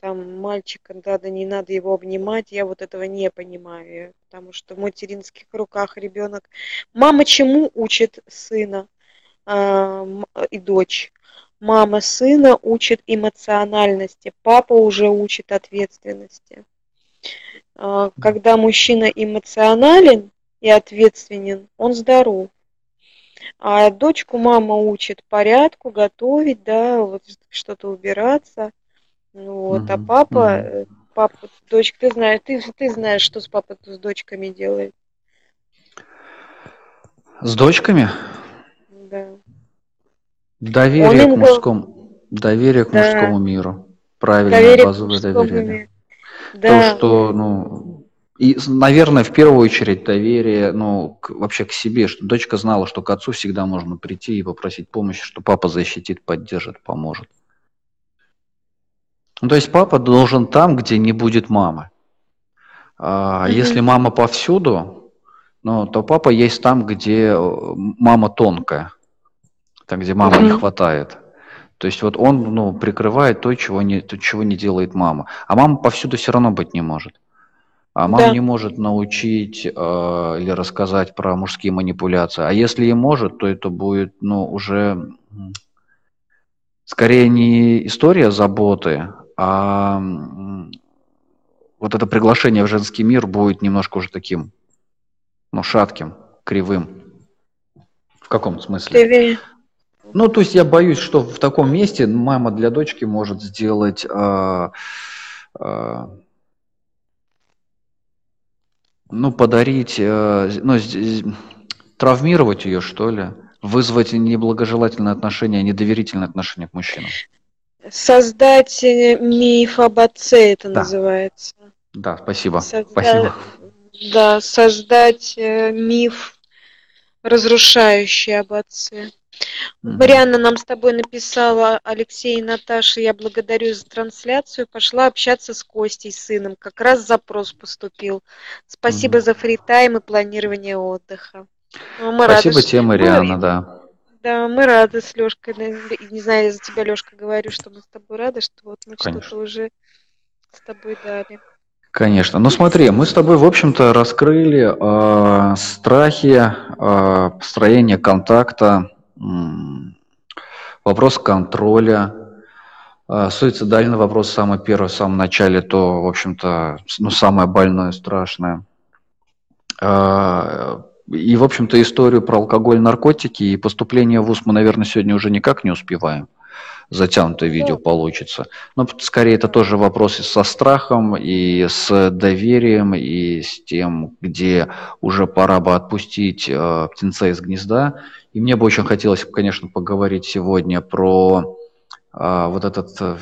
там мальчика, да, да не надо его обнимать, я вот этого не понимаю, потому что в материнских руках ребенок. Мама чему учит сына э, и дочь? Мама сына учит эмоциональности, папа уже учит ответственности. Э, когда мужчина эмоционален и ответственен, он здоров. А дочку мама учит порядку, готовить, да, вот что-то убираться – вот, а папа, э, папа, дочка, ты знаешь, ты, ты знаешь, что с папой с дочками делает. С дочками? Да. Доверие к мужскому, доверие к да. мужскому миру. Правильно, доверие базовое доверие. Да. То, что, ну, и, наверное, в первую очередь доверие, ну, к, вообще к себе, что дочка знала, что к отцу всегда можно прийти и попросить помощи, что папа защитит, поддержит, поможет. Ну, то есть папа должен там, где не будет мамы. А, mm-hmm. Если мама повсюду, ну, то папа есть там, где э, мама тонкая, там, где мама mm-hmm. не хватает. То есть вот он ну, прикрывает то чего, не, то, чего не делает мама. А мама повсюду все равно быть не может. А мама да. не может научить э, или рассказать про мужские манипуляции. А если и может, то это будет ну, уже скорее не история заботы, а вот это приглашение в женский мир будет немножко уже таким, ну, шатким, кривым. В каком смысле? Кривее. Ну, то есть я боюсь, что в таком месте мама для дочки может сделать э, э, ну, подарить, э, ну, травмировать ее, что ли, вызвать неблагожелательное отношение, недоверительное отношение к мужчинам. Создать э, миф об отце это да. называется. Да, спасибо. Созда... спасибо. Да, создать э, миф, разрушающий об отце. Mm-hmm. Марианна нам с тобой написала, Алексей и Наташа, я благодарю за трансляцию. Пошла общаться с Костей, сыном. Как раз запрос поступил. Спасибо mm-hmm. за фритайм и планирование отдыха. Ну, мы Спасибо рады, тебе, Марианна, да. Да, мы рады с Лешкой. Не знаю, я за тебя, Лешка, говорю, что мы с тобой рады, что вот мы что-то уже с тобой дали. Конечно. Ну смотри, мы с тобой, в общем-то, раскрыли э, страхи, э, построение контакта, э, вопрос контроля, э, суицидальный вопрос самый первый, в самом начале, то, в общем-то, ну, самое больное, страшное. Э, и, в общем-то, историю про алкоголь, наркотики и поступление в ВУЗ мы, наверное, сегодня уже никак не успеваем. затянутое видео получится. Но скорее это тоже вопросы со страхом и с доверием, и с тем, где уже пора бы отпустить э, птенца из гнезда. И мне бы очень хотелось, конечно, поговорить сегодня про э, вот этот э,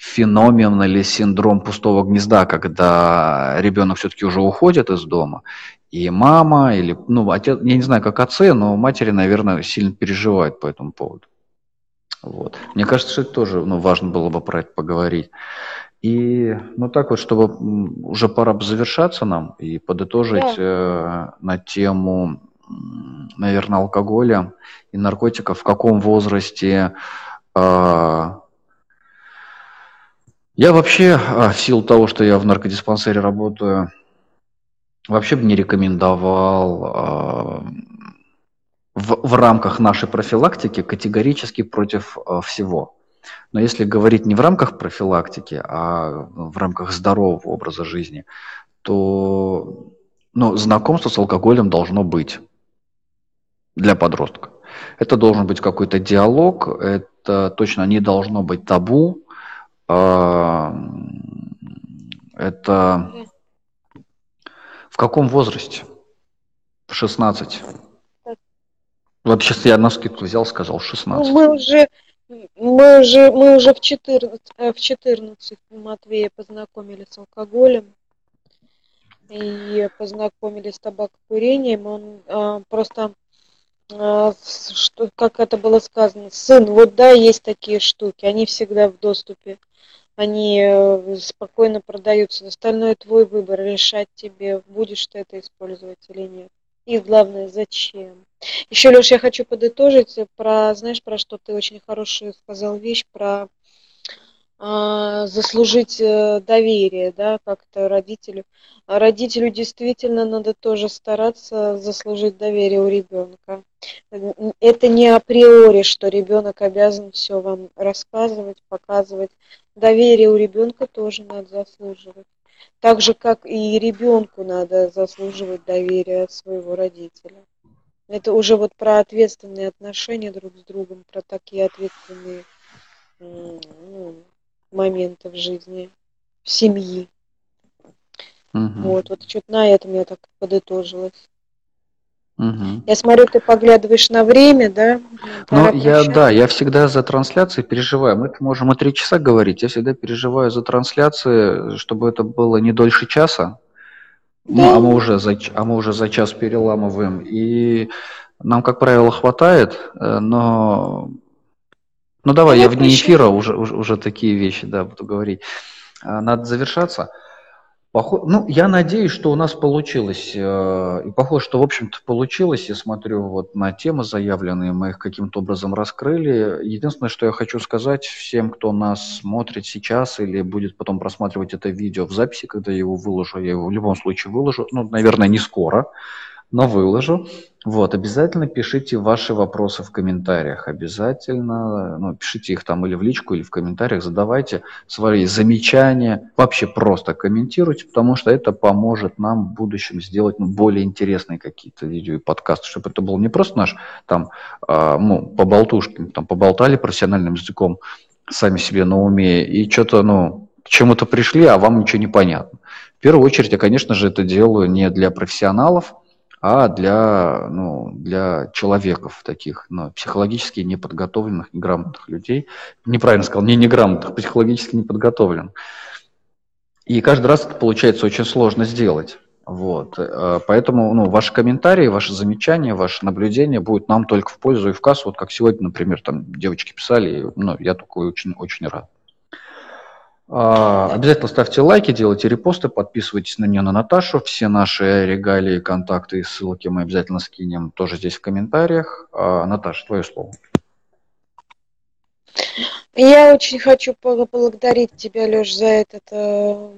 феномен или синдром пустого гнезда, когда ребенок все-таки уже уходит из дома, и мама, или, ну, отец, я не знаю, как отцы, но матери, наверное, сильно переживают по этому поводу. Вот. Мне кажется, что это тоже ну, важно было бы про это поговорить. И, ну так вот, чтобы уже пора бы завершаться нам и подытожить да. э, на тему, наверное, алкоголя и наркотиков, в каком возрасте э, я вообще, а, в силу того, что я в наркодиспансере работаю, вообще бы не рекомендовал а, в, в рамках нашей профилактики категорически против а, всего. Но если говорить не в рамках профилактики, а в рамках здорового образа жизни, то ну, знакомство с алкоголем должно быть для подростка. Это должен быть какой-то диалог, это точно не должно быть табу, это в каком возрасте? В 16. Вообще, я на скидку взял, сказал 16. Ну, мы уже, мы уже, мы уже в 14, э, в 14 Матвея познакомились с алкоголем и познакомились с табакокурением. Он а, просто, а, что, как это было сказано, сын, вот да, есть такие штуки, они всегда в доступе они э, спокойно продаются. Остальное твой выбор, решать тебе, будешь ты это использовать или нет. И главное, зачем. Еще, Леш, я хочу подытожить про, знаешь, про что ты очень хорошую сказал вещь, про заслужить э, доверие, да, как-то родителю. А родителю действительно надо тоже стараться заслужить доверие у ребенка. Это не априори, что ребенок обязан все вам рассказывать, показывать. Доверие у ребенка тоже надо заслуживать. Так же, как и ребенку надо заслуживать доверие от своего родителя. Это уже вот про ответственные отношения друг с другом, про такие ответственные ну, моменты в жизни семьи. Угу. Вот, вот что-то на этом я так подытожилась. Угу. Я смотрю, ты поглядываешь на время, да? Ну, я, да, я всегда за трансляции переживаю. Мы можем и три часа говорить. Я всегда переживаю за трансляции, чтобы это было не дольше часа. Да. Ну, а мы уже за, а мы уже за час переламываем. И нам, как правило, хватает, э, но ну давай, я, я вне эфира уже, уже, уже такие вещи, да, буду говорить. А, надо завершаться. Похож... Ну, я надеюсь, что у нас получилось. Э, и похоже, что, в общем-то, получилось. Я смотрю вот на темы заявленные, мы их каким-то образом раскрыли. Единственное, что я хочу сказать всем, кто нас смотрит сейчас или будет потом просматривать это видео в записи, когда я его выложу, я его в любом случае выложу, ну, наверное, не скоро, но выложу. Вот, обязательно пишите ваши вопросы в комментариях, обязательно, ну, пишите их там или в личку, или в комментариях, задавайте свои замечания, вообще просто комментируйте, потому что это поможет нам в будущем сделать ну, более интересные какие-то видео и подкасты, чтобы это был не просто наш там, э, ну, поболтушки, там, поболтали профессиональным языком сами себе на уме и что-то, ну, к чему-то пришли, а вам ничего не понятно. В первую очередь я, конечно же, это делаю не для профессионалов, а для, ну, для человеков таких, ну, психологически неподготовленных, неграмотных людей. Неправильно сказал, не неграмотных, психологически неподготовленных. И каждый раз это получается очень сложно сделать. Вот. Э, поэтому ну, ваши комментарии, ваши замечания, ваши наблюдения будут нам только в пользу и в кассу. Вот как сегодня, например, там девочки писали, ну, я такой очень, очень рад. А, обязательно ставьте лайки, делайте репосты, подписывайтесь на нее, на Наташу. Все наши регалии, контакты и ссылки мы обязательно скинем тоже здесь в комментариях. А, Наташа, твое слово. Я очень хочу поблагодарить тебя, Леш, за этот э,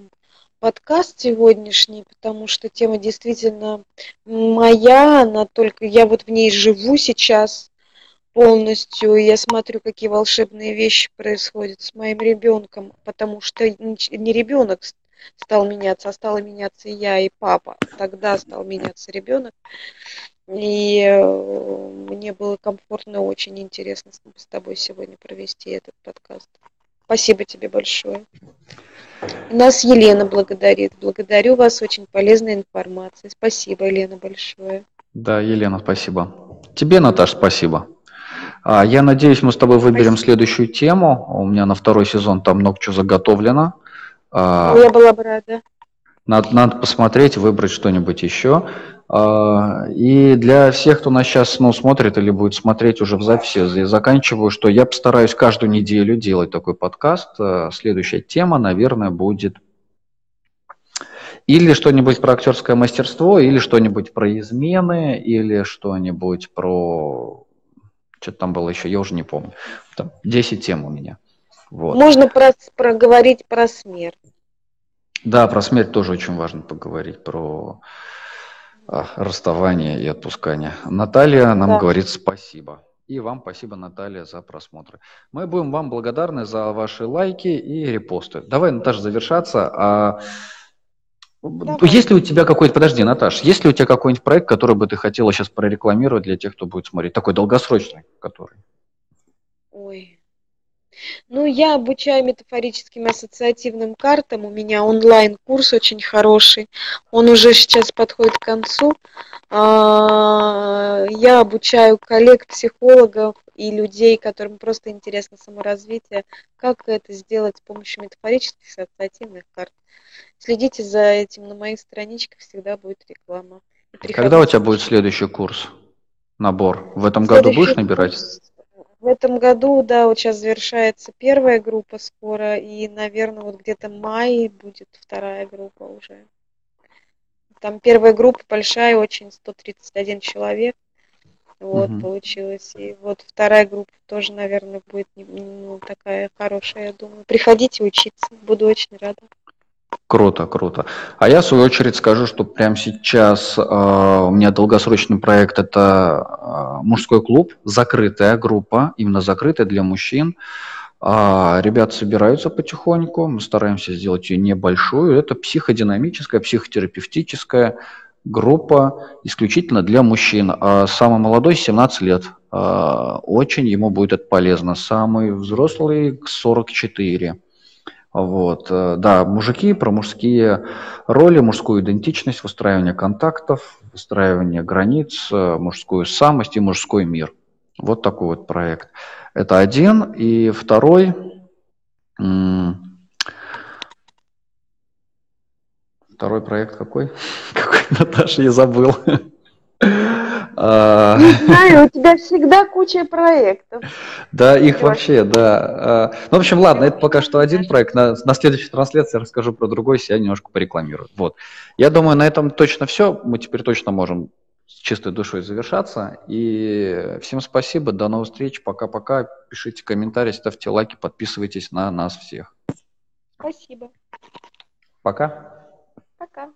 подкаст сегодняшний, потому что тема действительно моя, она только я вот в ней живу сейчас, полностью. Я смотрю, какие волшебные вещи происходят с моим ребенком, потому что не ребенок стал меняться, а стала меняться я и папа. Тогда стал меняться ребенок. И э, мне было комфортно, очень интересно с тобой сегодня провести этот подкаст. Спасибо тебе большое. Нас Елена благодарит. Благодарю вас, очень полезная информация. Спасибо, Елена, большое. Да, Елена, спасибо. Тебе, Наташ, спасибо. А, я надеюсь, мы с тобой выберем спасибо. следующую тему. У меня на второй сезон там много чего заготовлено. А, я была бы рада. Надо, надо посмотреть, выбрать что-нибудь еще. А, и для всех, кто нас сейчас ну, смотрит или будет смотреть уже в записи, я заканчиваю, что я постараюсь каждую неделю делать такой подкаст. Следующая тема, наверное, будет или что-нибудь про актерское мастерство, или что-нибудь про измены, или что-нибудь про... Что-то там было еще, я уже не помню. Там 10 тем у меня. Вот. Можно про, проговорить про смерть. Да, про смерть тоже очень важно поговорить, про а, расставание и отпускание. Наталья нам да. говорит спасибо. И вам спасибо, Наталья, за просмотры. Мы будем вам благодарны за ваши лайки и репосты. Давай, Наташа, завершаться. А... Давай. Есть ли у тебя какой-то, подожди, Наташ, есть ли у тебя какой-нибудь проект, который бы ты хотела сейчас прорекламировать для тех, кто будет смотреть, такой долгосрочный, который? Ну, я обучаю метафорическим ассоциативным картам. У меня онлайн-курс очень хороший. Он уже сейчас подходит к концу. А, я обучаю коллег, психологов и людей, которым просто интересно саморазвитие, как это сделать с помощью метафорических ассоциативных карт. Следите за этим на моих страничках, всегда будет реклама. Когда у тебя будет следующий курс? Набор. В этом году будешь набирать? Курс в этом году, да, вот сейчас завершается первая группа скоро, и, наверное, вот где-то май будет вторая группа уже. Там первая группа большая, очень 131 человек. Вот, угу. получилось. И вот вторая группа тоже, наверное, будет ну, такая хорошая, я думаю. Приходите учиться, буду очень рада. Круто, круто. А я, в свою очередь, скажу, что прямо сейчас э, у меня долгосрочный проект – это э, мужской клуб, закрытая группа, именно закрытая для мужчин. А ребята собираются потихоньку, мы стараемся сделать ее небольшую. Это психодинамическая, психотерапевтическая группа исключительно для мужчин. А самый молодой – 17 лет. А, очень ему будет это полезно. Самый взрослый – 44. Вот, э, да, мужики про мужские роли, мужскую идентичность, выстраивание контактов, выстраивание границ, э, мужскую самость и мужской мир. Вот такой вот проект. Это один. И второй, второй проект какой? [LAUGHS] Какой, Наташа, я забыл. А, Не знаю, у тебя всегда куча проектов. Да, их вообще, да. А, ну, в общем, ладно, это пока что один проект. На, на следующей трансляции я расскажу про другой, себя немножко порекламирую. Вот. Я думаю, на этом точно все. Мы теперь точно можем с чистой душой завершаться. И всем спасибо, до новых встреч, пока-пока. Пишите комментарии, ставьте лайки, подписывайтесь на нас всех. Спасибо. Пока. Пока.